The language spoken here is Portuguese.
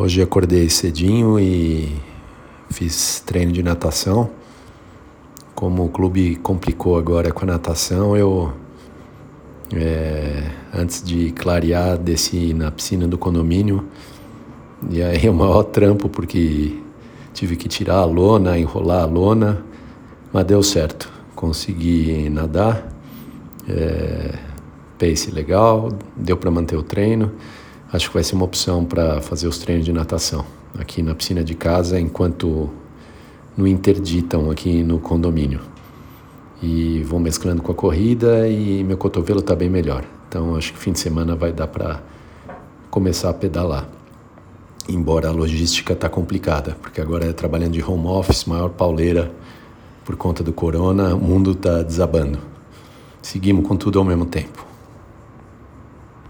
Hoje acordei cedinho e fiz treino de natação. Como o clube complicou agora com a natação, eu é, antes de clarear desci na piscina do condomínio e aí é o maior trampo porque tive que tirar a lona, enrolar a lona, mas deu certo. Consegui nadar, é, pace legal, deu para manter o treino acho que vai ser uma opção para fazer os treinos de natação aqui na piscina de casa, enquanto no interditam aqui no condomínio. E vou mesclando com a corrida e meu cotovelo está bem melhor. Então acho que fim de semana vai dar para começar a pedalar. Embora a logística está complicada, porque agora é trabalhando de home office, maior pauleira por conta do corona, o mundo está desabando. Seguimos com tudo ao mesmo tempo.